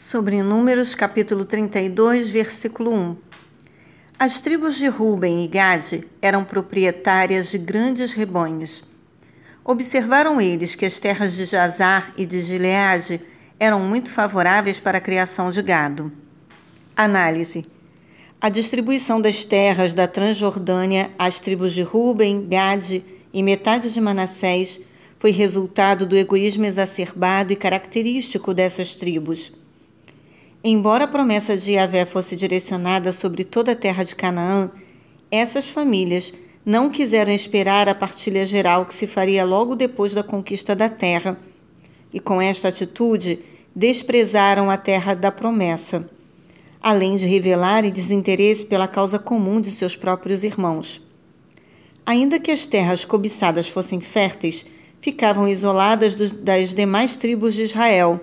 Sobre Números, capítulo 32, versículo 1. As tribos de Ruben e Gade eram proprietárias de grandes rebanhos. Observaram eles que as terras de Jazar e de Gileade eram muito favoráveis para a criação de gado. Análise. A distribuição das terras da Transjordânia às tribos de Ruben, Gade e metade de Manassés foi resultado do egoísmo exacerbado e característico dessas tribos. Embora a promessa de Yahvé fosse direcionada sobre toda a terra de Canaã, essas famílias não quiseram esperar a partilha geral que se faria logo depois da conquista da terra, e com esta atitude desprezaram a terra da promessa, além de revelar desinteresse pela causa comum de seus próprios irmãos. Ainda que as terras cobiçadas fossem férteis, ficavam isoladas das demais tribos de Israel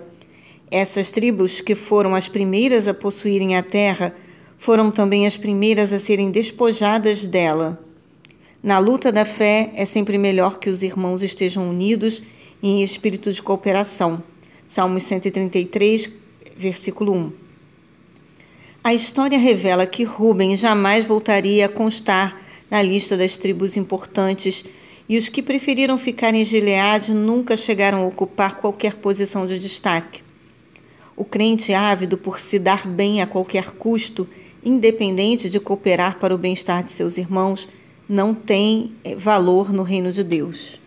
essas tribos, que foram as primeiras a possuírem a terra, foram também as primeiras a serem despojadas dela. Na luta da fé, é sempre melhor que os irmãos estejam unidos em espírito de cooperação. Salmos 133, versículo 1. A história revela que Ruben jamais voltaria a constar na lista das tribos importantes e os que preferiram ficar em Gileade nunca chegaram a ocupar qualquer posição de destaque. O crente ávido por se dar bem a qualquer custo, independente de cooperar para o bem-estar de seus irmãos, não tem eh, valor no reino de Deus.